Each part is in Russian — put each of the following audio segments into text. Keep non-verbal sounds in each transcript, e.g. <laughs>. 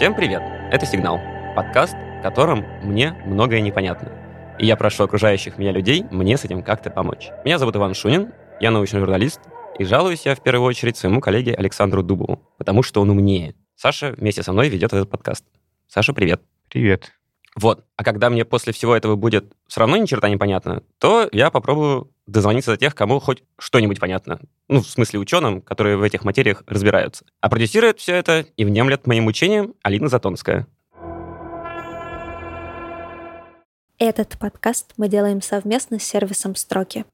Всем привет! Это «Сигнал» — подкаст, в котором мне многое непонятно. И я прошу окружающих меня людей мне с этим как-то помочь. Меня зовут Иван Шунин, я научный журналист, и жалуюсь я в первую очередь своему коллеге Александру Дубову, потому что он умнее. Саша вместе со мной ведет этот подкаст. Саша, привет. Привет. Вот. А когда мне после всего этого будет все равно ни черта непонятно, то я попробую дозвониться до тех, кому хоть что-нибудь понятно. Ну, в смысле ученым, которые в этих материях разбираются. А продюсирует все это и внемлет моим учением Алина Затонская. Этот подкаст мы делаем совместно с сервисом «Строки».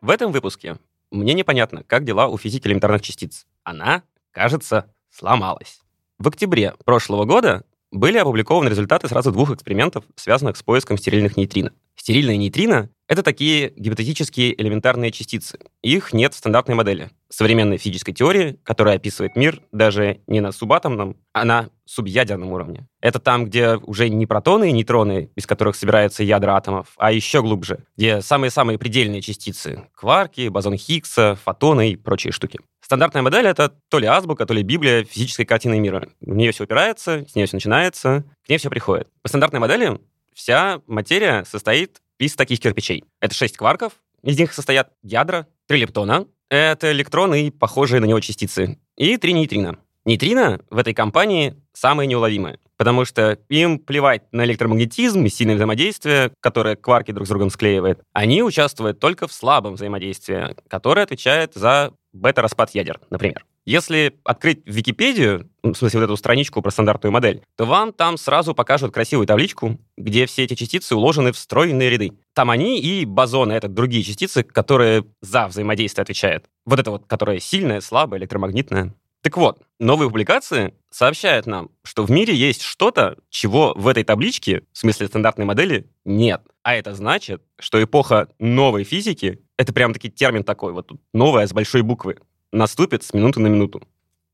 В этом выпуске мне непонятно, как дела у физики элементарных частиц. Она, кажется, сломалась. В октябре прошлого года были опубликованы результаты сразу двух экспериментов, связанных с поиском стерильных нейтрино. Стерильные нейтрино — это такие гипотетические элементарные частицы. Их нет в стандартной модели современной физической теории, которая описывает мир даже не на субатомном, а на субъядерном уровне. Это там, где уже не протоны и нейтроны, из которых собираются ядра атомов, а еще глубже, где самые-самые предельные частицы — кварки, бозон Хиггса, фотоны и прочие штуки. Стандартная модель — это то ли азбука, то ли библия физической картины мира. В нее все упирается, с нее все начинается, к ней все приходит. По стандартной модели вся материя состоит из таких кирпичей. Это шесть кварков, из них состоят ядра, три лептона, это электроны и похожие на него частицы, и три нейтрина. Нейтрино в этой компании самые неуловимые, потому что им плевать на электромагнетизм и сильное взаимодействие, которое кварки друг с другом склеивает. Они участвуют только в слабом взаимодействии, которое отвечает за бета-распад ядер, например. Если открыть Википедию, ну, в смысле вот эту страничку про стандартную модель, то вам там сразу покажут красивую табличку, где все эти частицы уложены в стройные ряды. Там они и бозоны, это другие частицы, которые за взаимодействие отвечают. Вот это вот, которое сильное, слабое, электромагнитное. Так вот, новые публикации сообщают нам, что в мире есть что-то, чего в этой табличке, в смысле стандартной модели, нет. А это значит, что эпоха новой физики, это прям-таки термин такой, вот новая с большой буквы, наступит с минуты на минуту.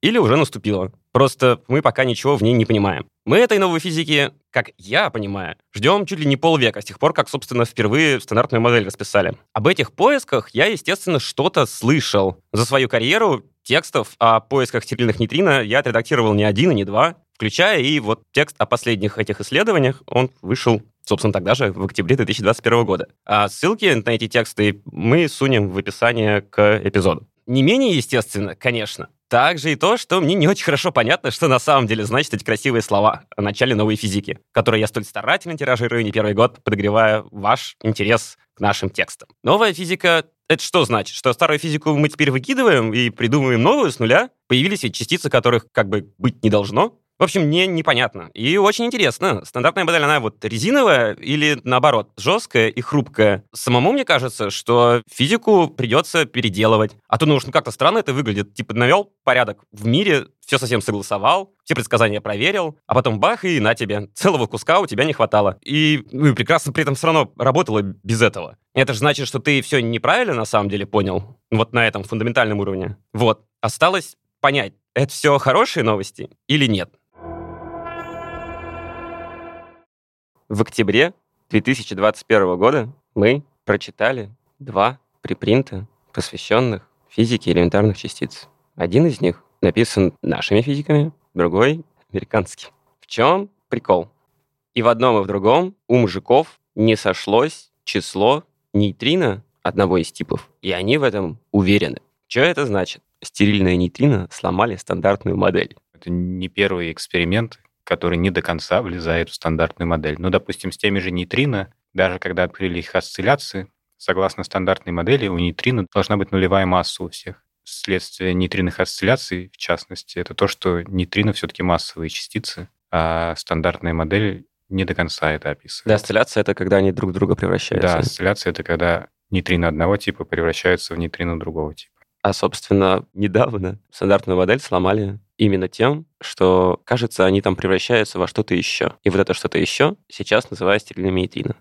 Или уже наступила. Просто мы пока ничего в ней не понимаем. Мы этой новой физики, как я понимаю, ждем чуть ли не полвека, с тех пор, как, собственно, впервые стандартную модель расписали. Об этих поисках я, естественно, что-то слышал. За свою карьеру текстов о поисках стерильных нейтрино я отредактировал не один и не два, включая и вот текст о последних этих исследованиях, он вышел собственно, тогда же, в октябре 2021 года. А ссылки на эти тексты мы сунем в описание к эпизоду. Не менее естественно, конечно, также и то, что мне не очень хорошо понятно, что на самом деле значат эти красивые слова о начале новой физики, которые я столь старательно тиражирую не первый год, подогревая ваш интерес к нашим текстам. Новая физика — это что значит? Что старую физику мы теперь выкидываем и придумываем новую с нуля? Появились ведь частицы, которых как бы быть не должно? В общем, мне непонятно. И очень интересно. Стандартная модель, она вот резиновая или, наоборот, жесткая и хрупкая. Самому мне кажется, что физику придется переделывать. А то, ну уж ну, как-то странно это выглядит. Типа навел порядок в мире, все совсем согласовал, все предсказания проверил, а потом бах, и на тебе. Целого куска у тебя не хватало. И, ну, прекрасно при этом все равно работало без этого. Это же значит, что ты все неправильно на самом деле понял. Вот на этом фундаментальном уровне. Вот. Осталось понять, это все хорошие новости или нет. В октябре 2021 года мы прочитали два припринта, посвященных физике элементарных частиц. Один из них написан нашими физиками, другой — американский. В чем прикол? И в одном, и в другом у мужиков не сошлось число нейтрино одного из типов, и они в этом уверены. Что это значит? Стерильные нейтрино сломали стандартную модель. Это не первый эксперимент, который не до конца влезает в стандартную модель. Ну, допустим, с теми же нейтрино, даже когда открыли их осцилляции, согласно стандартной модели, у нейтрино должна быть нулевая масса у всех. Следствие нейтринных осцилляций, в частности, это то, что нейтрино все-таки массовые частицы, а стандартная модель не до конца это описывает. Да, осцилляция — это когда они друг друга превращаются. Да, осцилляция — это когда нейтрино одного типа превращаются в нейтрино другого типа. А, собственно, недавно стандартную модель сломали именно тем, что, кажется, они там превращаются во что-то еще. И вот это что-то еще сейчас называется стерильными.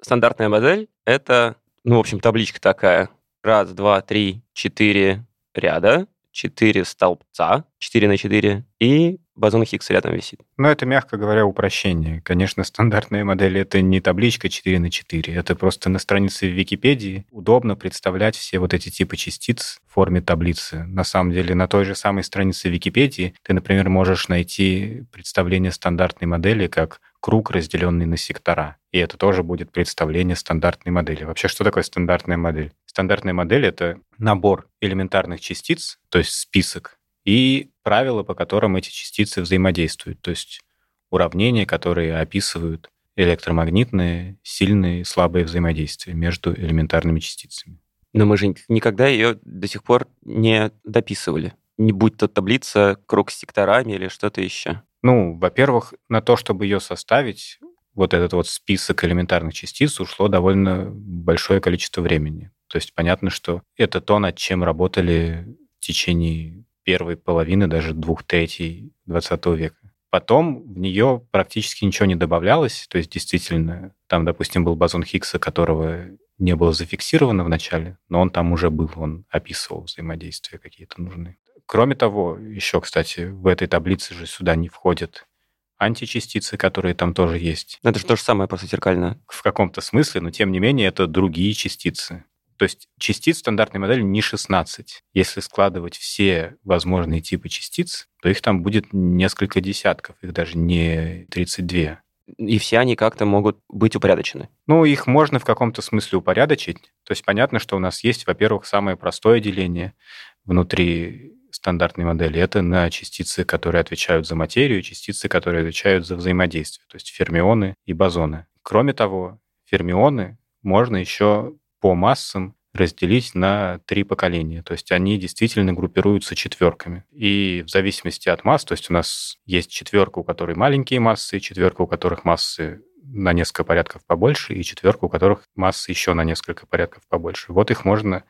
Стандартная модель — это, ну, в общем, табличка такая. Раз, два, три, четыре ряда, четыре столбца, четыре на четыре, и бозон Хиггс рядом висит. Но это, мягко говоря, упрощение. Конечно, стандартная модель — это не табличка 4 на 4, это просто на странице в Википедии удобно представлять все вот эти типы частиц в форме таблицы. На самом деле, на той же самой странице Википедии ты, например, можешь найти представление стандартной модели как круг, разделенный на сектора. И это тоже будет представление стандартной модели. Вообще, что такое стандартная модель? Стандартная модель — это набор элементарных частиц, то есть список, и правила, по которым эти частицы взаимодействуют, то есть уравнения, которые описывают электромагнитные, сильные и слабые взаимодействия между элементарными частицами. Но мы же никогда ее до сих пор не дописывали. Не будь то таблица, круг с секторами или что-то еще. Ну, во-первых, на то, чтобы ее составить, вот этот вот список элементарных частиц ушло довольно большое количество времени. То есть понятно, что это то, над чем работали в течение первой половины, даже двух третий 20 века. Потом в нее практически ничего не добавлялось, то есть действительно, там, допустим, был бозон Хиггса, которого не было зафиксировано в начале, но он там уже был, он описывал взаимодействия какие-то нужные. Кроме того, еще, кстати, в этой таблице же сюда не входят античастицы, которые там тоже есть. Это же то же самое, просто зеркальное. В каком-то смысле, но тем не менее это другие частицы. То есть частиц стандартной модели не 16. Если складывать все возможные типы частиц, то их там будет несколько десятков, их даже не 32. И все они как-то могут быть упорядочены. Ну, их можно в каком-то смысле упорядочить. То есть понятно, что у нас есть, во-первых, самое простое деление внутри стандартной модели. Это на частицы, которые отвечают за материю, частицы, которые отвечают за взаимодействие, то есть фермионы и бозоны. Кроме того, фермионы можно еще по массам разделить на три поколения. То есть они действительно группируются четверками. И в зависимости от масс, то есть у нас есть четверка, у которой маленькие массы, четверка, у которых массы на несколько порядков побольше, и четверка, у которых массы еще на несколько порядков побольше. Вот их можно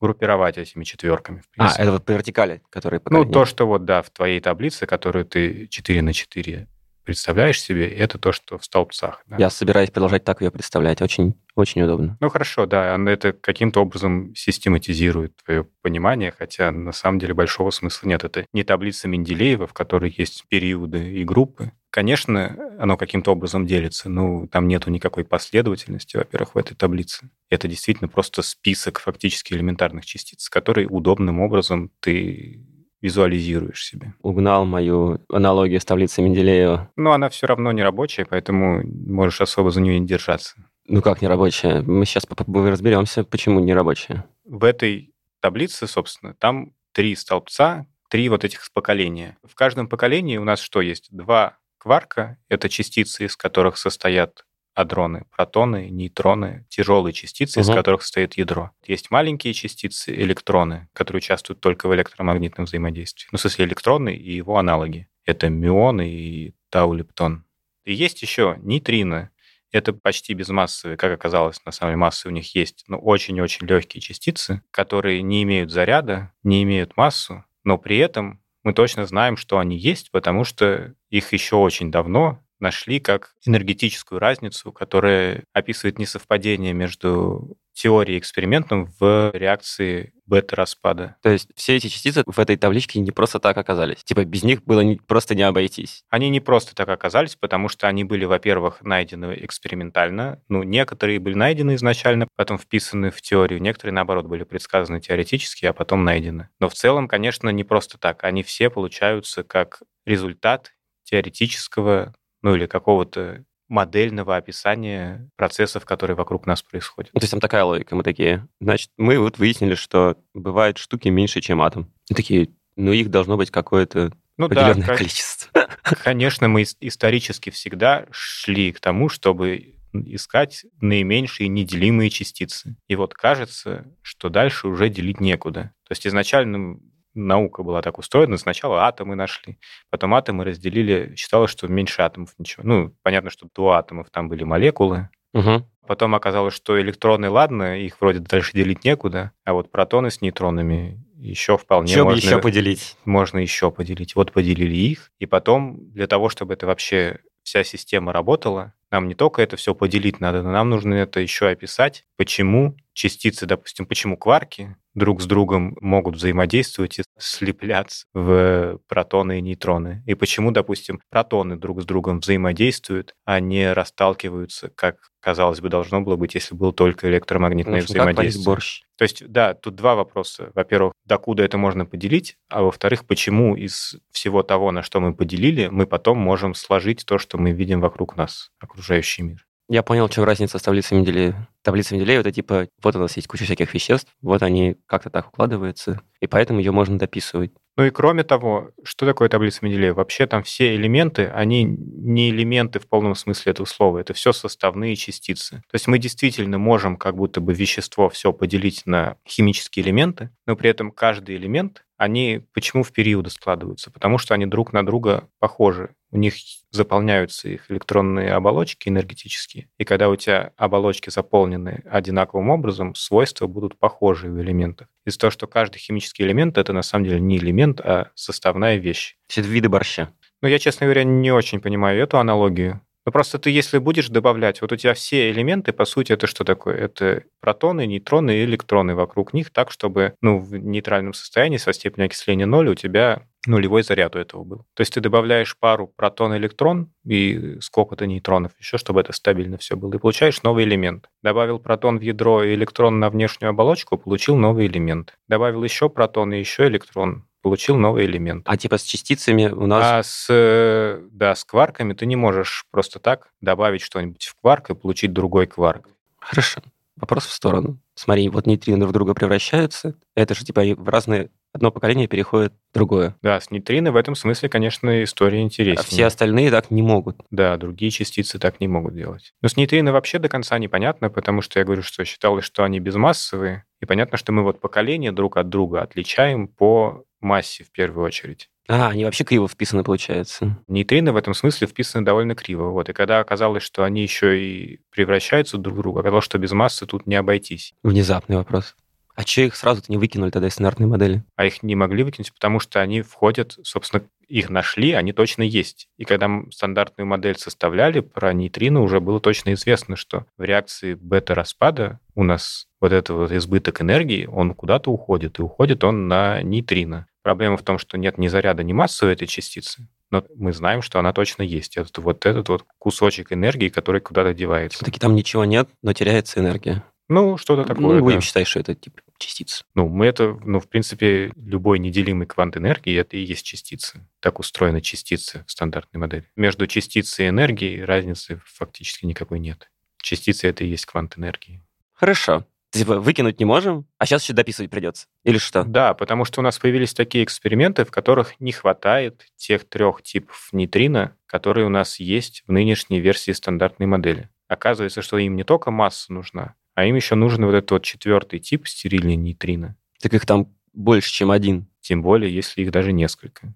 группировать этими четверками. А, это вот по вертикали, которые Ну, то, что вот, да, в твоей таблице, которую ты 4 на 4 представляешь себе, это то, что в столбцах. Да. Я собираюсь продолжать так ее представлять. Очень, очень удобно. Ну хорошо, да, это каким-то образом систематизирует твое понимание, хотя на самом деле большого смысла нет. Это не таблица Менделеева, в которой есть периоды и группы. Конечно, оно каким-то образом делится, но там нету никакой последовательности, во-первых, в этой таблице. Это действительно просто список фактически элементарных частиц, которые удобным образом ты визуализируешь себе. Угнал мою аналогию с таблицей Менделеева. Но она все равно не рабочая, поэтому можешь особо за нее не держаться. Ну как не рабочая? Мы сейчас разберемся, почему не рабочая. В этой таблице, собственно, там три столбца, три вот этих поколения. В каждом поколении у нас что есть? Два кварка — это частицы, из которых состоят адроны, протоны, нейтроны, тяжелые частицы, угу. из которых состоит ядро. Есть маленькие частицы, электроны, которые участвуют только в электромагнитном взаимодействии. Ну, в смысле, электроны и его аналоги. Это мюоны и тау-лептон. И есть еще нейтрино. Это почти безмассовые, как оказалось, на самом деле массы у них есть, но очень-очень легкие частицы, которые не имеют заряда, не имеют массу, но при этом мы точно знаем, что они есть, потому что их еще очень давно нашли как энергетическую разницу, которая описывает несовпадение между теорией и экспериментом в реакции бета-распада. То есть все эти частицы в этой табличке не просто так оказались? Типа без них было не, просто не обойтись? Они не просто так оказались, потому что они были, во-первых, найдены экспериментально. Ну, некоторые были найдены изначально, потом вписаны в теорию. Некоторые, наоборот, были предсказаны теоретически, а потом найдены. Но в целом, конечно, не просто так. Они все получаются как результат теоретического ну или какого-то модельного описания процессов, которые вокруг нас происходят. Ну, то есть там такая логика, мы такие, значит, мы вот выяснили, что бывают штуки меньше, чем атом. И такие, ну их должно быть какое-то ну, определенное да, количество. <laughs> Конечно, мы исторически всегда шли к тому, чтобы искать наименьшие неделимые частицы. И вот кажется, что дальше уже делить некуда. То есть изначально наука была так устроена. Сначала атомы нашли, потом атомы разделили. Считалось, что меньше атомов ничего. Ну, понятно, что до атомов там были молекулы. Угу. Потом оказалось, что электроны, ладно, их вроде дальше делить некуда, а вот протоны с нейтронами еще вполне Чем можно... еще поделить? Можно еще поделить. Вот поделили их, и потом для того, чтобы это вообще вся система работала, нам не только это все поделить надо, но нам нужно это еще описать, почему частицы, допустим, почему кварки друг с другом могут взаимодействовать и слепляться в протоны и нейтроны. И почему, допустим, протоны друг с другом взаимодействуют, а не расталкиваются, как казалось бы, должно было быть, если было только электромагнитное общем, взаимодействие. борщ. То есть, да, тут два вопроса. Во-первых, докуда это можно поделить, а во-вторых, почему из всего того, на что мы поделили, мы потом можем сложить то, что мы видим вокруг нас, окружающий мир. Я понял, в чем разница с таблицей Менделеева. Таблица Менделеева — это типа, вот у нас есть куча всяких веществ, вот они как-то так укладываются, и поэтому ее можно дописывать. Ну и кроме того, что такое таблица Менделеева? Вообще там все элементы, они не элементы в полном смысле этого слова, это все составные частицы. То есть мы действительно можем как будто бы вещество все поделить на химические элементы, но при этом каждый элемент, они почему в периоды складываются? Потому что они друг на друга похожи. У них заполняются их электронные оболочки энергетические. И когда у тебя оболочки заполнены одинаковым образом, свойства будут похожи у элементов. Из-за того, что каждый химический элемент — это на самом деле не элемент, а составная вещь. Все виды борща. Но я, честно говоря, не очень понимаю эту аналогию. Ну, просто ты, если будешь добавлять, вот у тебя все элементы, по сути, это что такое? Это протоны, нейтроны и электроны вокруг них, так, чтобы, ну, в нейтральном состоянии со степенью окисления ноль у тебя нулевой заряд у этого был. То есть ты добавляешь пару протон-электрон и сколько-то нейтронов еще, чтобы это стабильно все было, и получаешь новый элемент. Добавил протон в ядро и электрон на внешнюю оболочку, получил новый элемент. Добавил еще протон и еще электрон, получил новый элемент. А типа с частицами у нас... А с, э, да, с кварками ты не можешь просто так добавить что-нибудь в кварк и получить другой кварк. Хорошо. Вопрос в сторону. Смотри, вот нейтрино друг в друга превращаются. Это же типа в разные... Одно поколение переходит в другое. Да, с нейтрино в этом смысле, конечно, история А интереснее. все остальные так не могут. Да, другие частицы так не могут делать. Но с нейтрино вообще до конца непонятно, потому что я говорю, что считалось, что они безмассовые. И понятно, что мы вот поколения друг от друга отличаем по массе в первую очередь. А, они вообще криво вписаны, получается. Нейтрино в этом смысле вписаны довольно криво. Вот. И когда оказалось, что они еще и превращаются друг в друга, оказалось, что без массы тут не обойтись. Внезапный вопрос. А че их сразу-то не выкинули тогда из стандартной модели? А их не могли выкинуть, потому что они входят, собственно, их нашли, они точно есть. И когда стандартную модель составляли, про нейтрино уже было точно известно, что в реакции бета-распада у нас вот этот вот избыток энергии, он куда-то уходит, и уходит он на нейтрино. Проблема в том, что нет ни заряда, ни массы у этой частицы, но мы знаем, что она точно есть. Это вот этот вот кусочек энергии, который куда-то девается. Все-таки там ничего нет, но теряется энергия. Ну, что-то такое. ну, да. будем считать, что это типа частица. Ну, мы это, ну, в принципе, любой неделимый квант энергии это и есть частицы. Так устроены частицы в стандартной модели. Между частицей и энергией разницы фактически никакой нет. Частица это и есть квант энергии. Хорошо. Типа выкинуть не можем, а сейчас еще дописывать придется. Или что? Да, потому что у нас появились такие эксперименты, в которых не хватает тех трех типов нейтрино, которые у нас есть в нынешней версии стандартной модели. Оказывается, что им не только масса нужна, а им еще нужен вот этот вот четвертый тип стерильной нейтрино. Так их там больше, чем один. Тем более, если их даже несколько.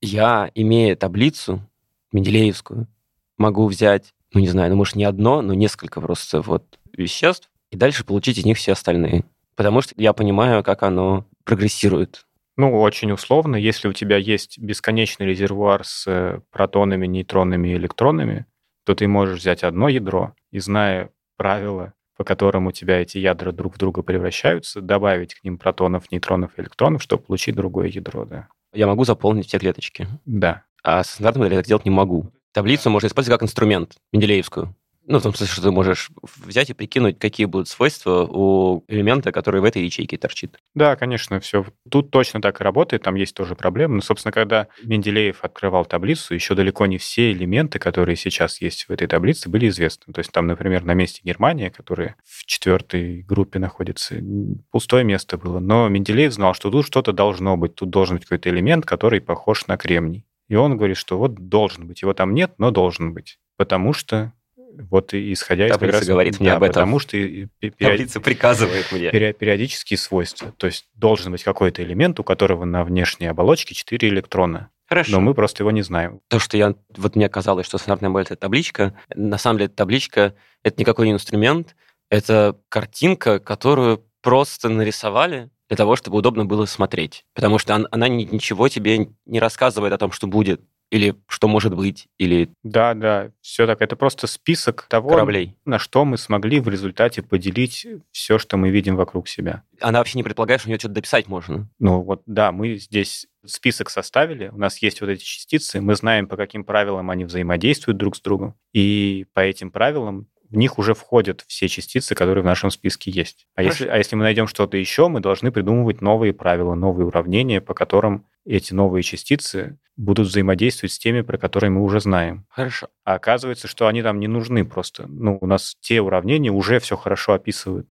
Я, имея таблицу Менделеевскую, могу взять, ну не знаю, ну может не одно, но несколько просто вот веществ, и дальше получить из них все остальные. Потому что я понимаю, как оно прогрессирует. Ну, очень условно, если у тебя есть бесконечный резервуар с э, протонами, нейтронами и электронами, то ты можешь взять одно ядро и, зная правила, по которым у тебя эти ядра друг в друга превращаются, добавить к ним протонов, нейтронов и электронов, чтобы получить другое ядро, да. Я могу заполнить все клеточки. Да. А с стандартной моделью я так делать не могу. Таблицу можно использовать как инструмент, Менделеевскую. Ну, в том смысле, что ты можешь взять и прикинуть, какие будут свойства у элемента, который в этой ячейке торчит. Да, конечно, все. Тут точно так и работает, там есть тоже проблемы. Но, собственно, когда Менделеев открывал таблицу, еще далеко не все элементы, которые сейчас есть в этой таблице, были известны. То есть там, например, на месте Германия, которая в четвертой группе находится, пустое место было. Но Менделеев знал, что тут что-то должно быть. Тут должен быть какой-то элемент, который похож на кремний. И он говорит, что вот должен быть. Его там нет, но должен быть. Потому что вот исходя из... как Таблица говорит мне да, об этом. Потому что период- Таблица приказывает мне. Период- периодические свойства. То есть должен быть какой-то элемент, у которого на внешней оболочке 4 электрона. Хорошо. Но мы просто его не знаем. То, что я... Вот мне казалось, что стандартная модель — это табличка. На самом деле табличка — это никакой не инструмент. Это картинка, которую просто нарисовали для того, чтобы удобно было смотреть. Потому что он- она ни- ничего тебе не рассказывает о том, что будет. Или что может быть? Или Да, да, все так. Это просто список того, кораблей? на что мы смогли в результате поделить все, что мы видим вокруг себя. Она вообще не предполагает, что у нее что-то дописать можно. Ну вот, да, мы здесь список составили, у нас есть вот эти частицы, мы знаем, по каким правилам они взаимодействуют друг с другом, и по этим правилам в них уже входят все частицы, которые в нашем списке есть. А если, а если мы найдем что-то еще, мы должны придумывать новые правила, новые уравнения, по которым эти новые частицы будут взаимодействовать с теми, про которые мы уже знаем. Хорошо. А оказывается, что они там не нужны просто. Ну, у нас те уравнения уже все хорошо описывают.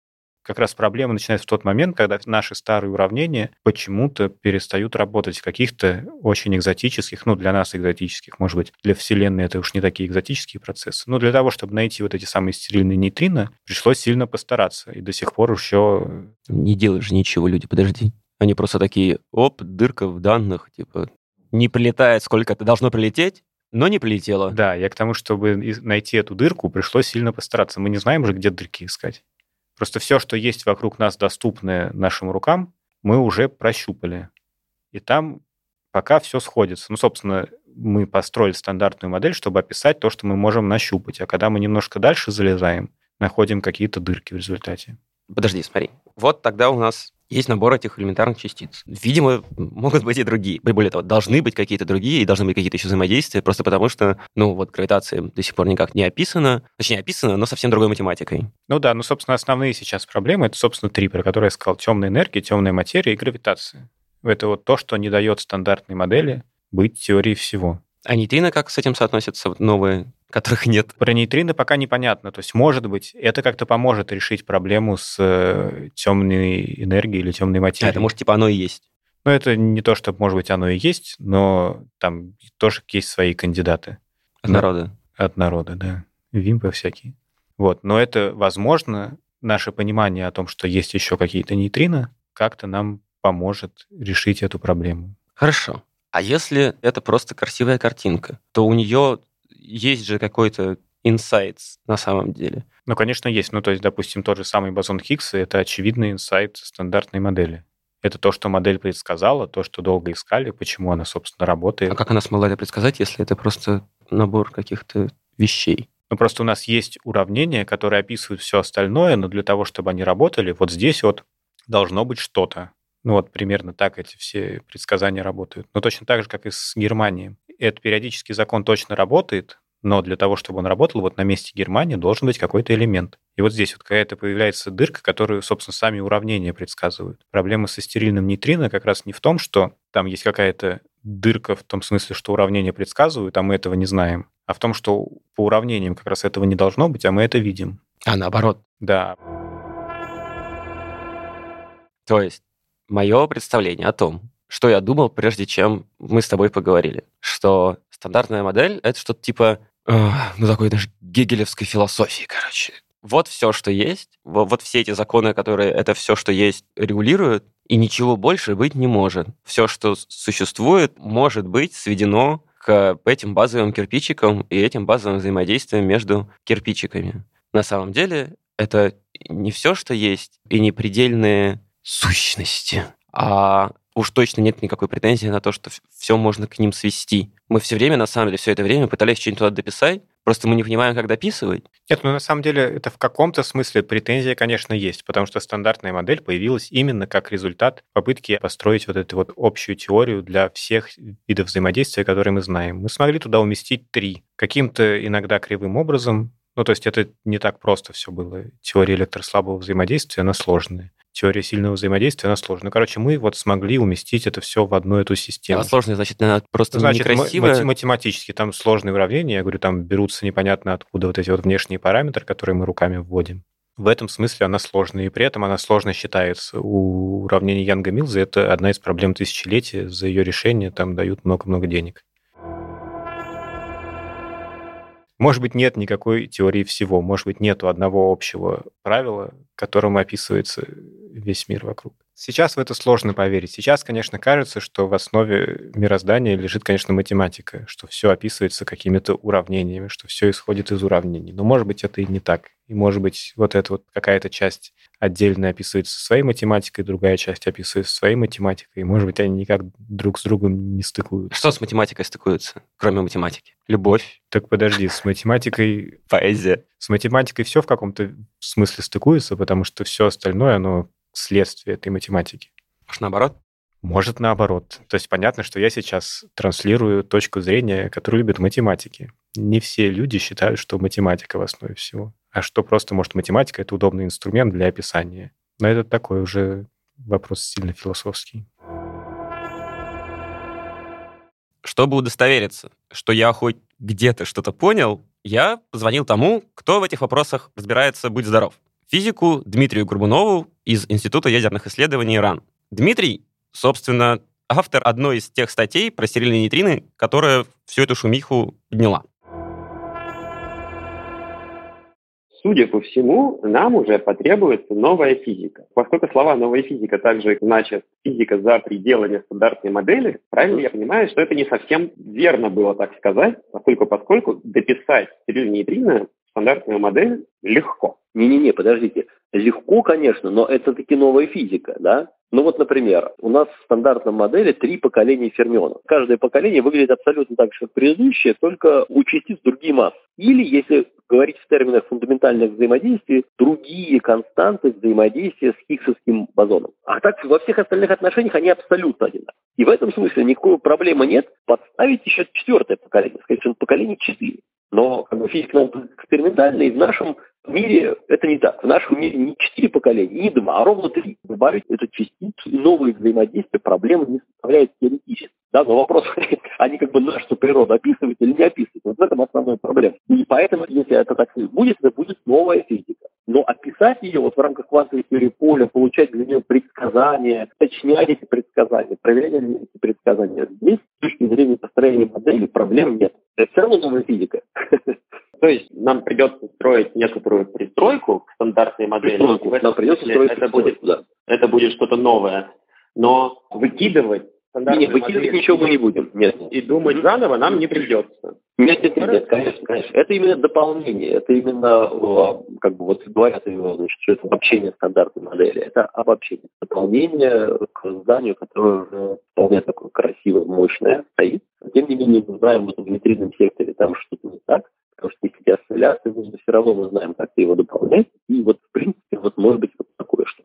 Как раз проблема начинается в тот момент, когда наши старые уравнения почему-то перестают работать в каких-то очень экзотических, ну, для нас экзотических, может быть, для Вселенной это уж не такие экзотические процессы. Но для того, чтобы найти вот эти самые стерильные нейтрино, пришлось сильно постараться. И до сих пор еще... Не делаешь же ничего, люди, подожди. Они просто такие, оп, дырка в данных, типа, не прилетает, сколько это должно прилететь, но не прилетело. Да, я к тому, чтобы найти эту дырку, пришлось сильно постараться. Мы не знаем уже, где дырки искать. Просто все, что есть вокруг нас, доступное нашим рукам, мы уже прощупали. И там пока все сходится. Ну, собственно, мы построили стандартную модель, чтобы описать то, что мы можем нащупать. А когда мы немножко дальше залезаем, находим какие-то дырки в результате. Подожди, смотри. Вот тогда у нас есть набор этих элементарных частиц. Видимо, могут быть и другие. Более того, должны быть какие-то другие, и должны быть какие-то еще взаимодействия, просто потому что, ну, вот гравитация до сих пор никак не описана. Точнее, описана, но совсем другой математикой. Ну да, ну, собственно, основные сейчас проблемы, это, собственно, три, про которые я сказал. Темная энергия, темная материя и гравитация. Это вот то, что не дает стандартной модели быть теорией всего. А нейтрино как с этим соотносятся, вот новые, которых нет? Про нейтрино пока непонятно. То есть, может быть, это как-то поможет решить проблему с э, темной энергией или темной А, материей. это, может, типа оно и есть. Ну, это не то, что, может быть, оно и есть, но там тоже есть свои кандидаты От Да. народа. от народа, да. Вимпы всякие. Вот. Но это, возможно, наше понимание о том, что есть еще какие-то нейтрино, как-то нам поможет решить эту проблему. Хорошо. А если это просто красивая картинка, то у нее есть же какой-то инсайт на самом деле. Ну, конечно, есть. Ну, то есть, допустим, тот же самый бозон Хиггса — это очевидный инсайт стандартной модели. Это то, что модель предсказала, то, что долго искали, почему она, собственно, работает. А как она смогла это предсказать, если это просто набор каких-то вещей? Ну, просто у нас есть уравнения, которые описывают все остальное, но для того, чтобы они работали, вот здесь вот должно быть что-то. Ну, вот примерно так эти все предсказания работают. Но точно так же, как и с Германией. Этот периодический закон точно работает, но для того, чтобы он работал, вот на месте Германии должен быть какой-то элемент. И вот здесь вот какая-то появляется дырка, которую, собственно, сами уравнения предсказывают. Проблема со стерильным нейтрино как раз не в том, что там есть какая-то дырка в том смысле, что уравнения предсказывают, а мы этого не знаем, а в том, что по уравнениям как раз этого не должно быть, а мы это видим. А наоборот. Да, То есть мое представление о том, что я думал, прежде чем мы с тобой поговорили, что стандартная модель — это что-то типа, э, ну, такой даже гегелевской философии, короче. Вот все, что есть, во- вот все эти законы, которые это все, что есть, регулируют, и ничего больше быть не может. Все, что существует, может быть сведено к этим базовым кирпичикам и этим базовым взаимодействиям между кирпичиками. На самом деле, это не все, что есть, и не предельные сущности, а уж точно нет никакой претензии на то, что все можно к ним свести. Мы все время, на самом деле, все это время пытались что-нибудь туда дописать, просто мы не понимаем, как дописывать. Нет, ну на самом деле это в каком-то смысле претензия, конечно, есть, потому что стандартная модель появилась именно как результат попытки построить вот эту вот общую теорию для всех видов взаимодействия, которые мы знаем. Мы смогли туда уместить три. Каким-то иногда кривым образом, ну то есть это не так просто все было. Теория электрослабого взаимодействия, она сложная. Теория сильного взаимодействия, она сложная. Ну, короче, мы вот смогли уместить это все в одну эту систему. А сложно, значит, она просто Значит, мати- математически там сложные уравнения, я говорю, там берутся непонятно откуда вот эти вот внешние параметры, которые мы руками вводим. В этом смысле она сложная, и при этом она сложно считается. У уравнений Янга Милза это одна из проблем тысячелетия. За ее решение там дают много-много денег. Может быть, нет никакой теории всего. Может быть, нету одного общего правила, которым описывается весь мир вокруг. Сейчас в это сложно поверить. Сейчас, конечно, кажется, что в основе мироздания лежит, конечно, математика, что все описывается какими-то уравнениями, что все исходит из уравнений. Но, может быть, это и не так. И, может быть, вот эта вот какая-то часть отдельно описывается своей математикой, другая часть описывается своей математикой. И, может быть, они никак друг с другом не стыкуются. Что с математикой стыкуется, кроме математики? Любовь? Так подожди, с математикой... <laughs> Поэзия? С математикой все в каком-то смысле стыкуется, потому что все остальное, оно следствие этой математики. Может, наоборот? Может, наоборот. То есть понятно, что я сейчас транслирую точку зрения, которую любят математики. Не все люди считают, что математика в основе всего. А что просто, может, математика — это удобный инструмент для описания. Но это такой уже вопрос сильно философский. Чтобы удостовериться, что я хоть где-то что-то понял, я позвонил тому, кто в этих вопросах разбирается «Будь здоров». Физику Дмитрию Горбунову из Института ядерных исследований ИРАН. Дмитрий собственно, автор одной из тех статей про стерильные нейтрины, которая всю эту шумиху подняла. Судя по всему, нам уже потребуется новая физика. Поскольку слова «новая физика» также значат «физика за пределами стандартной модели», правильно я понимаю, что это не совсем верно было так сказать, поскольку поскольку дописать стерильные нейтрины в стандартную модель легко. Не-не-не, подождите. Легко, конечно, но это таки новая физика, да? Ну вот, например, у нас в стандартном модели три поколения фермионов. Каждое поколение выглядит абсолютно так же, как предыдущее, только у частиц другие массы. Или, если говорить в терминах фундаментальных взаимодействий, другие константы взаимодействия с хиггсовским бозоном. А так во всех остальных отношениях они абсолютно одинаковые. И в этом смысле никакой проблемы нет подставить еще четвертое поколение, сказать, что поколение четыре. Но как бы, физика экспериментальная, и в нашем в мире это не так. В нашем мире не четыре поколения, не два, а ровно три. Добавить эту частицу и новые взаимодействия проблемы не составляет теоретически. Да, но вопрос, <laughs> они как бы нашу природу описывают или не описывают. Вот в этом основная проблема. И поэтому, если это так будет, это будет новая физика. Но описать ее вот в рамках квантовой теории поля, получать для нее предсказания, точнять эти предсказания, проверять эти предсказания, здесь с точки зрения построения модели проблем нет. Это все равно новая физика. То есть нам придется строить некоторую пристройку к стандартной модели. Пристройку. Нам придется строить это будет, да. это будет что-то новое. Но выкидывать нет, выкидывать ничего мы не будем. Нет. И думать заново нам не придется. Нет, нет, нет, нет, конечно, конечно. Это именно дополнение, это именно, как бы вот говорят, значит, что это обобщение стандартной модели. Это обобщение, дополнение к зданию, которое уже вполне такое красивое, мощное стоит. Тем не менее, мы знаем, вот в витринном секторе там что-то не так, осцилляции нужно все равно мы знаем, как его дополнять. И вот, в принципе, вот может быть вот такое что.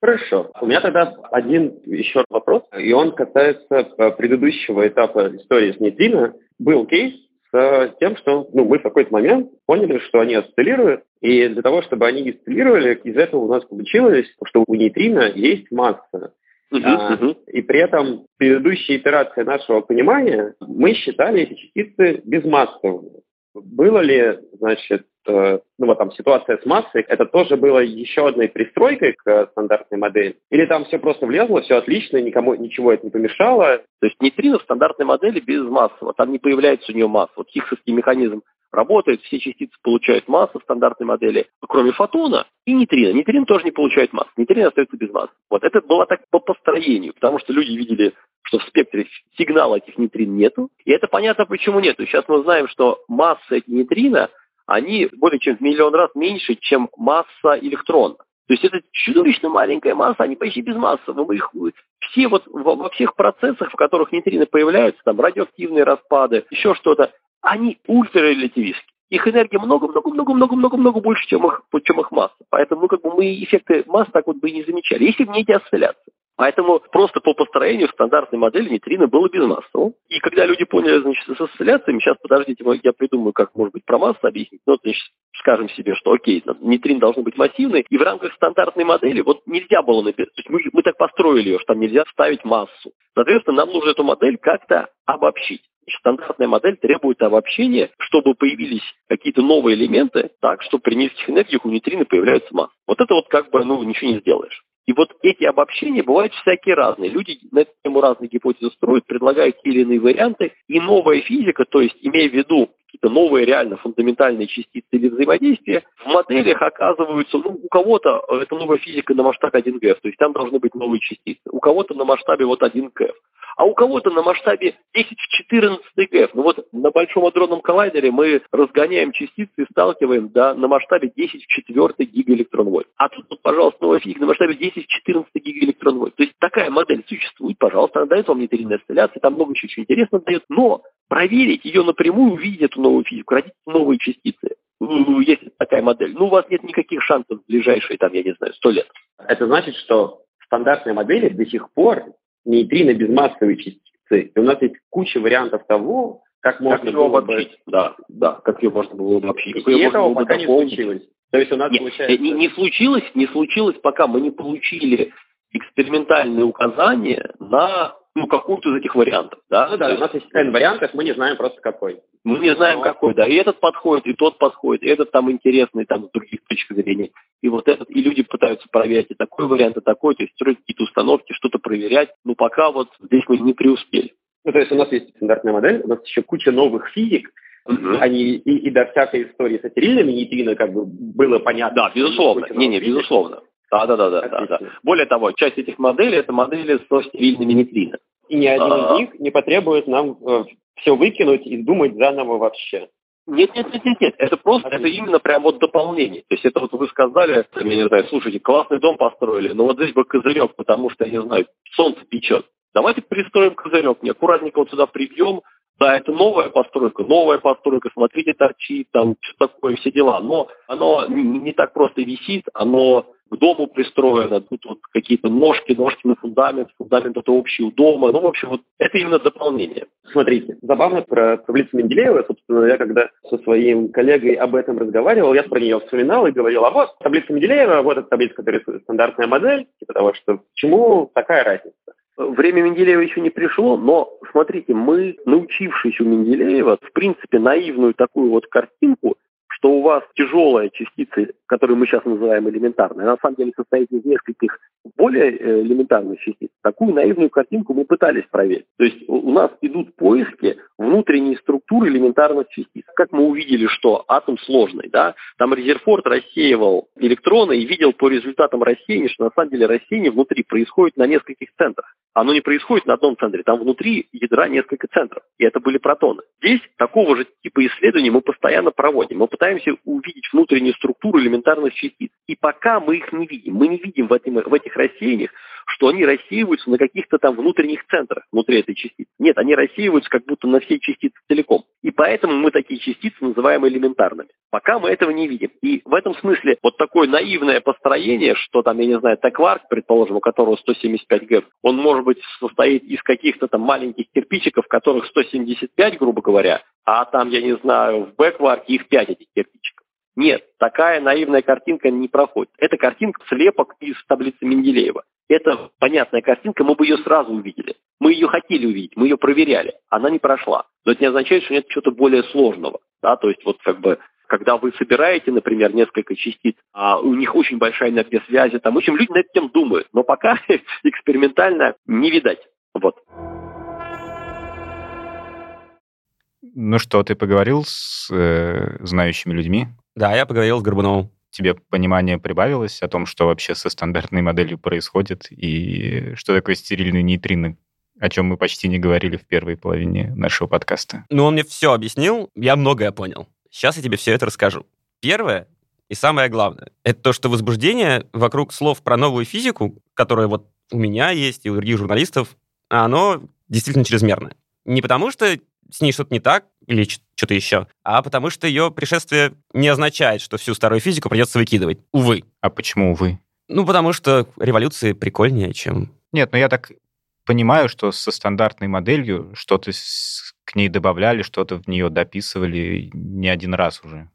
Хорошо. У меня тогда один еще вопрос, и он касается э, предыдущего этапа истории с нейтрино. Был кейс с тем, что ну, мы в какой-то момент поняли, что они осциллируют, и для того, чтобы они осциллировали, из этого у нас получилось, что у нейтрино есть масса. Uh-huh, uh-huh. И при этом предыдущая итерация нашего понимания, мы считали эти частицы безмассовыми. Было ли, значит, э, ну вот там ситуация с массой, это тоже было еще одной пристройкой к стандартной модели? Или там все просто влезло, все отлично, никому ничего это не помешало? То есть нейтрино в стандартной модели без массового, там не появляется у нее масса. Вот хиггсовский механизм работает, все частицы получают массу в стандартной модели, кроме фотона и нейтрина. Нейтрин тоже не получает массу, нейтрин остается без массы. Вот это было так по построению, потому что люди видели что в спектре сигнала этих нейтрин нету. И это понятно, почему нету. Сейчас мы знаем, что масса этих нейтрино, они более чем в миллион раз меньше, чем масса электрона. То есть это чудовищно маленькая масса, они почти без массы. Мы их, все вот во всех процессах, в которых нейтрино появляются, там радиоактивные распады, еще что-то, они ультрарелятивистские. Их энергия много-много-много-много-много-много больше, чем их, чем их масса. Поэтому ну, как бы мы эффекты масс так вот бы и не замечали, если бы не эти осцилляции. Поэтому просто по построению стандартной модели нейтрино было без массы. И когда люди поняли, значит, с осцилляциями, сейчас, подождите, я придумаю, как, может быть, про массу объяснить. Ну, значит, скажем себе, что окей, нейтрин должны быть массивный, и в рамках стандартной модели вот нельзя было написать, то есть мы, мы так построили ее, что там нельзя вставить массу. Соответственно, нам нужно эту модель как-то обобщить. Стандартная модель требует обобщения, чтобы появились какие-то новые элементы, так, что при низких энергиях у нейтрина появляется масса. Вот это вот как бы, ну, ничего не сделаешь. И вот эти обобщения бывают всякие разные. Люди на эту тему разные гипотезы строят, предлагают те или иные варианты. И новая физика, то есть имея в виду какие-то новые реально фундаментальные частицы или взаимодействия, в моделях оказываются, ну, у кого-то это новая физика на масштаб 1 ГФ, то есть там должны быть новые частицы, у кого-то на масштабе вот 1 ГФ а у кого-то на масштабе 10 в 14 ГЭФ. Ну вот на Большом адронном коллайдере мы разгоняем частицы и сталкиваем да, на масштабе 10 в 4 гигаэлектронвольт. А тут, вот, пожалуйста, новая физика на масштабе 10 в 14 гигаэлектронвольт. То есть такая модель существует, пожалуйста, она дает вам нейтриная осцилляция, там много еще чего интересного дает, но проверить ее напрямую, увидеть эту новую физику, родить новые частицы, если такая модель, ну, у вас нет никаких шансов в ближайшие, там, я не знаю, сто лет. Это значит, что стандартные модели до сих пор нейтрино безмассовые частицы. И у нас есть куча вариантов того, как можно как было обобщить. Бы... Да, да, как ее можно было обобщить. И, и этого пока не случилось. То есть у нас Нет, получается... Не, не случилось, не случилось, пока мы не получили экспериментальные указания на ну, какую-то из этих вариантов. Да? Ну да, у нас есть N вариантов, мы не знаем просто какой. Мы не знаем, Но... какой, да. И этот подходит, и тот подходит, и этот там интересный там с других точек зрения. И вот этот, и люди пытаются проверять и такой вариант, и такой, то есть строить какие-то установки, что-то проверять. Но пока вот здесь мы не преуспели. Ну, то есть у нас есть стандартная модель, у нас еще куча новых физик, Угу. Они и, и до всякой истории с атерильными нейтрино как бы было понятно. Да, безусловно. Не, не, безусловно. Да, да, да, да, да, да. Более того, часть этих моделей это модели со стерильными нейтрино. И ни один а... из них не потребует нам э, все выкинуть и думать заново вообще. Нет, нет, нет, нет, нет. Это просто, это именно прям вот дополнение. То есть это вот вы сказали, я не знаю, слушайте, классный дом построили, но вот здесь бы козырек, потому что, я не знаю, солнце печет. Давайте пристроим козырек, не аккуратненько вот сюда прибьем, да, это новая постройка, новая постройка, смотрите, торчит, там, что такое, все дела. Но оно не так просто висит, оно к дому пристроено, тут вот какие-то ножки, ножки на фундамент, фундамент это общий у дома. Ну, в общем, вот это именно дополнение. Смотрите, забавно про таблицу Менделеева, собственно, я когда со своим коллегой об этом разговаривал, я про нее вспоминал и говорил, а вот таблица Менделеева, вот эта таблица, которая стандартная модель, типа того, что почему такая разница. Время Менделеева еще не пришло, но смотрите, мы, научившись у Менделеева, в принципе, наивную такую вот картинку что у вас тяжелая частица, которую мы сейчас называем элементарной, на самом деле состоит из нескольких более э, элементарных частиц. Такую наивную картинку мы пытались проверить. То есть у нас идут поиски внутренней структуры элементарных частиц. Как мы увидели, что атом сложный, да, там Резерфорд рассеивал электроны и видел по результатам рассеяния, что на самом деле рассеяние внутри происходит на нескольких центрах. Оно не происходит на одном центре, там внутри ядра несколько центров, и это были протоны. Здесь такого же типа исследований мы постоянно проводим. Мы пытаемся увидеть внутреннюю структуру элементарных частиц. И пока мы их не видим, мы не видим в, этом, в этих рассеяниях, что они рассеиваются на каких-то там внутренних центрах внутри этой частицы. Нет, они рассеиваются как будто на все частицы целиком. И поэтому мы такие частицы называем элементарными. Пока мы этого не видим. И в этом смысле вот такое наивное построение, что там, я не знаю, Текварк, предположим, у которого 175 ГЭФ, он может быть состоит из каких-то там маленьких кирпичиков, которых 175, грубо говоря, а там, я не знаю, в бэкварке их 5 этих кирпичиков. Нет, такая наивная картинка не проходит. Это картинка слепок из таблицы Менделеева. Это понятная картинка, мы бы ее сразу увидели. Мы ее хотели увидеть, мы ее проверяли. Она не прошла. Но это не означает, что нет чего-то более сложного. Да? То есть вот как бы когда вы собираете, например, несколько частиц, а у них очень большая энергия связи, там, в общем, люди над этим думают, но пока <laughs> экспериментально не видать. Вот. Ну что, ты поговорил с э, знающими людьми? Да, я поговорил с Горбуновым. Тебе понимание прибавилось о том, что вообще со стандартной моделью происходит, и что такое стерильные нейтрино, о чем мы почти не говорили в первой половине нашего подкаста? Ну, он мне все объяснил, я многое понял. Сейчас я тебе все это расскажу. Первое и самое главное, это то, что возбуждение вокруг слов про новую физику, которое вот у меня есть и у других журналистов, оно действительно чрезмерное. Не потому, что с ней что-то не так или что-то еще, а потому что ее пришествие не означает, что всю старую физику придется выкидывать. Увы. А почему увы? Ну, потому что революции прикольнее, чем... Нет, но я так понимаю, что со стандартной моделью что-то к ней добавляли, что-то в нее дописывали не один раз уже.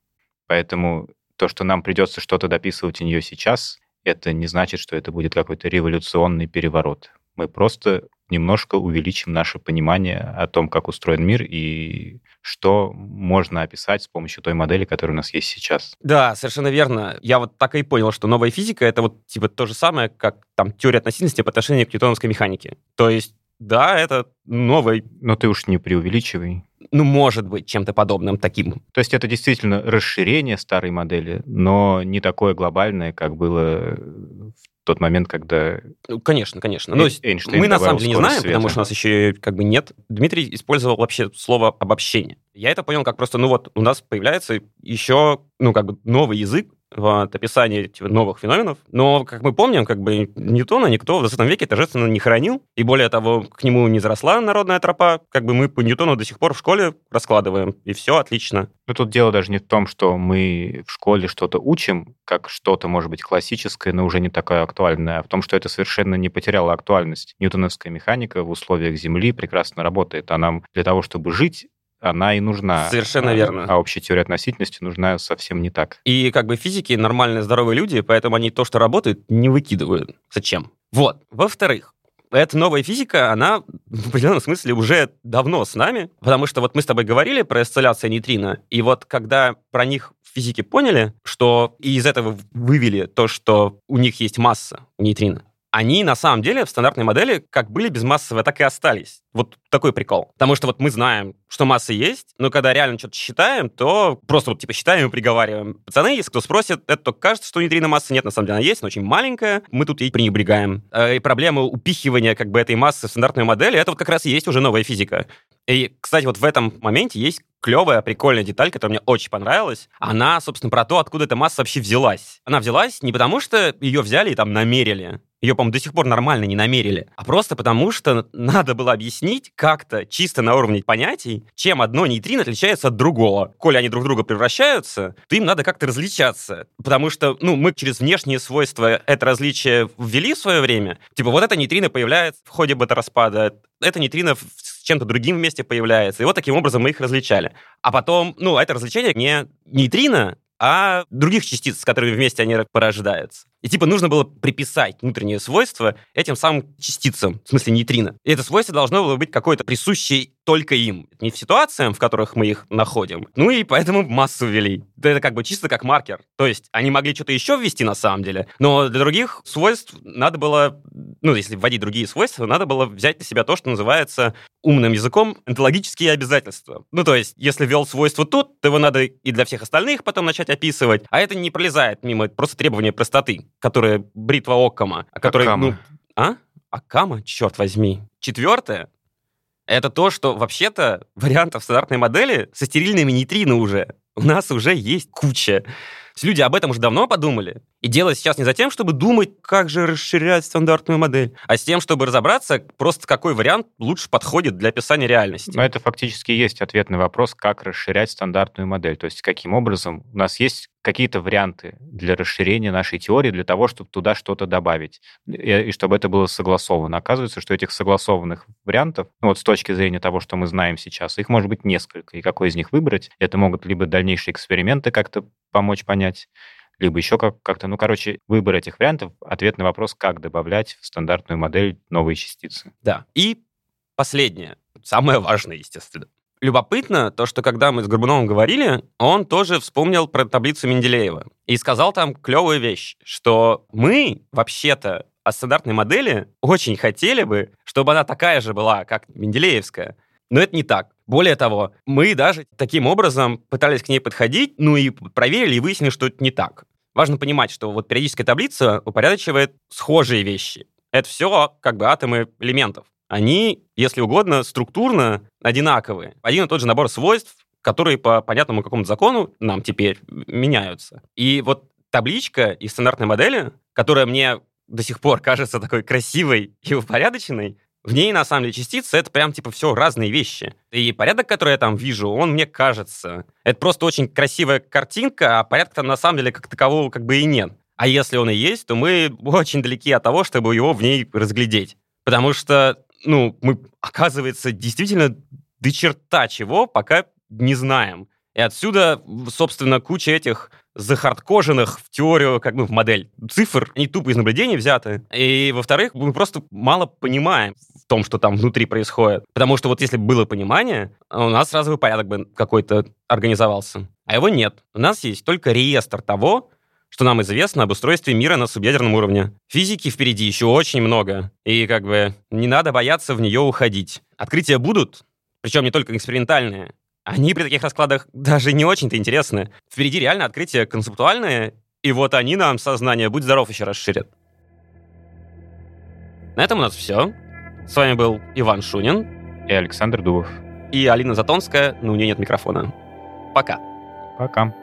Поэтому то, что нам придется что-то дописывать в нее сейчас, это не значит, что это будет какой-то революционный переворот. Мы просто немножко увеличим наше понимание о том, как устроен мир и что можно описать с помощью той модели, которая у нас есть сейчас. Да, совершенно верно. Я вот так и понял, что новая физика — это вот типа то же самое, как там теория относительности по отношению к ньютоновской механике. То есть да, это новый... Но ты уж не преувеличивай. ну, может быть чем-то подобным таким. То есть это действительно расширение старой модели, но не такое глобальное, как было в тот момент, когда... Ну, конечно, конечно. Ну, Эйнштейн мы на самом деле не знаем, света. потому что у нас еще как бы нет. Дмитрий использовал вообще слово обобщение. Я это понял как просто, ну вот, у нас появляется еще, ну, как бы новый язык, вот, описание этих новых феноменов. Но, как мы помним, как бы Ньютона никто в 20 веке торжественно не хранил, и более того, к нему не заросла народная тропа, как бы мы по Ньютону до сих пор в школе раскладываем, и все отлично. Но тут дело даже не в том, что мы в школе что-то учим, как что-то, может быть, классическое, но уже не такое актуальное, а в том, что это совершенно не потеряло актуальность. Ньютоновская механика в условиях Земли прекрасно работает, а нам для того, чтобы жить, она и нужна. Совершенно а, верно. А общая теория относительности нужна совсем не так. И как бы физики нормальные, здоровые люди, поэтому они то, что работает, не выкидывают. Зачем? Вот. Во-вторых, эта новая физика, она <laughs> в определенном смысле уже давно с нами, потому что вот мы с тобой говорили про осцилляцию нейтрино, и вот когда про них физики поняли, что и из этого вывели то, что у них есть масса у нейтрино, они на самом деле в стандартной модели как были безмассовые, так и остались. Вот такой прикол. Потому что вот мы знаем, что масса есть, но когда реально что-то считаем, то просто вот типа считаем и приговариваем. Пацаны, если кто спросит, это только кажется, что нейтрино массы нет, на самом деле она есть, но очень маленькая, мы тут ей пренебрегаем. Э, И проблема упихивания как бы этой массы в стандартную модель, это вот как раз и есть уже новая физика. И, кстати, вот в этом моменте есть клевая, прикольная деталь, которая мне очень понравилась. Она, собственно, про то, откуда эта масса вообще взялась. Она взялась не потому, что ее взяли и там намерили. Ее, по-моему, до сих пор нормально не намерили. А просто потому, что надо было объяснить как-то чисто на уровне понятий, чем одно нейтрино отличается от другого. Коли они друг друга превращаются, то им надо как-то различаться. Потому что, ну, мы через внешние свойства это различие ввели в свое время. Типа, вот это нейтрино появляется в ходе бета-распада, это нейтрино с чем-то другим вместе появляется. И вот таким образом мы их различали. А потом, ну, это развлечение не нейтрино, а других частиц, с которыми вместе они порождаются. И типа нужно было приписать внутренние свойства этим самым частицам, в смысле нейтрино. И это свойство должно было быть какое-то присущее только им. Не в ситуациям, в которых мы их находим. Ну и поэтому массу ввели. Это как бы чисто как маркер. То есть они могли что-то еще ввести на самом деле, но для других свойств надо было, ну если вводить другие свойства, надо было взять на себя то, что называется умным языком онтологические обязательства. Ну то есть если ввел свойство тут, то его надо и для всех остальных потом начать описывать. А это не пролезает мимо просто требования простоты, которые бритва Оккама, а которые, Акама. ну, а? Акама? Черт возьми. Четвертое, это то, что вообще-то вариантов стандартной модели со стерильными нейтрино уже у нас уже есть куча. Люди об этом уже давно подумали. И дело сейчас не за тем, чтобы думать, как же расширять стандартную модель, а с тем, чтобы разобраться, просто какой вариант лучше подходит для описания реальности. Но это фактически есть ответ на вопрос, как расширять стандартную модель. То есть каким образом у нас есть какие-то варианты для расширения нашей теории, для того, чтобы туда что-то добавить, и, и чтобы это было согласовано. Оказывается, что этих согласованных вариантов, ну вот с точки зрения того, что мы знаем сейчас, их может быть несколько. И какой из них выбрать? Это могут либо дальнейшие эксперименты как-то помочь понять, либо еще как- как-то, ну, короче, выбор этих вариантов, ответ на вопрос, как добавлять в стандартную модель новые частицы. Да. И последнее, самое важное, естественно. Любопытно то, что когда мы с Горбуновым говорили, он тоже вспомнил про таблицу Менделеева и сказал там клевую вещь, что мы вообще-то о стандартной модели очень хотели бы, чтобы она такая же была, как Менделеевская. Но это не так. Более того, мы даже таким образом пытались к ней подходить, ну и проверили и выяснили, что это не так. Важно понимать, что вот периодическая таблица упорядочивает схожие вещи. Это все как бы атомы элементов. Они, если угодно, структурно одинаковые. Один и тот же набор свойств, которые по понятному какому-то закону нам теперь меняются. И вот табличка из стандартной модели, которая мне до сих пор кажется такой красивой и упорядоченной, в ней, на самом деле, частицы — это прям, типа, все разные вещи. И порядок, который я там вижу, он мне кажется. Это просто очень красивая картинка, а порядка там, на самом деле, как такового как бы и нет. А если он и есть, то мы <laughs> очень далеки от того, чтобы его в ней разглядеть. Потому что, ну, мы, оказывается, действительно до черта чего пока не знаем. И отсюда, собственно, куча этих захардкоженных в теорию, как бы в модель цифр, они тупо из наблюдений взяты. И, во-вторых, мы просто мало понимаем в том, что там внутри происходит. Потому что вот если бы было понимание, у нас сразу бы порядок бы какой-то организовался. А его нет. У нас есть только реестр того, что нам известно об устройстве мира на субъядерном уровне. Физики впереди еще очень много, и как бы не надо бояться в нее уходить. Открытия будут, причем не только экспериментальные. Они при таких раскладах даже не очень-то интересны. Впереди реально открытия концептуальные, и вот они нам сознание, будь здоров, еще расширят. На этом у нас все. С вами был Иван Шунин. И Александр Дубов. И Алина Затонская, но у нее нет микрофона. Пока. Пока.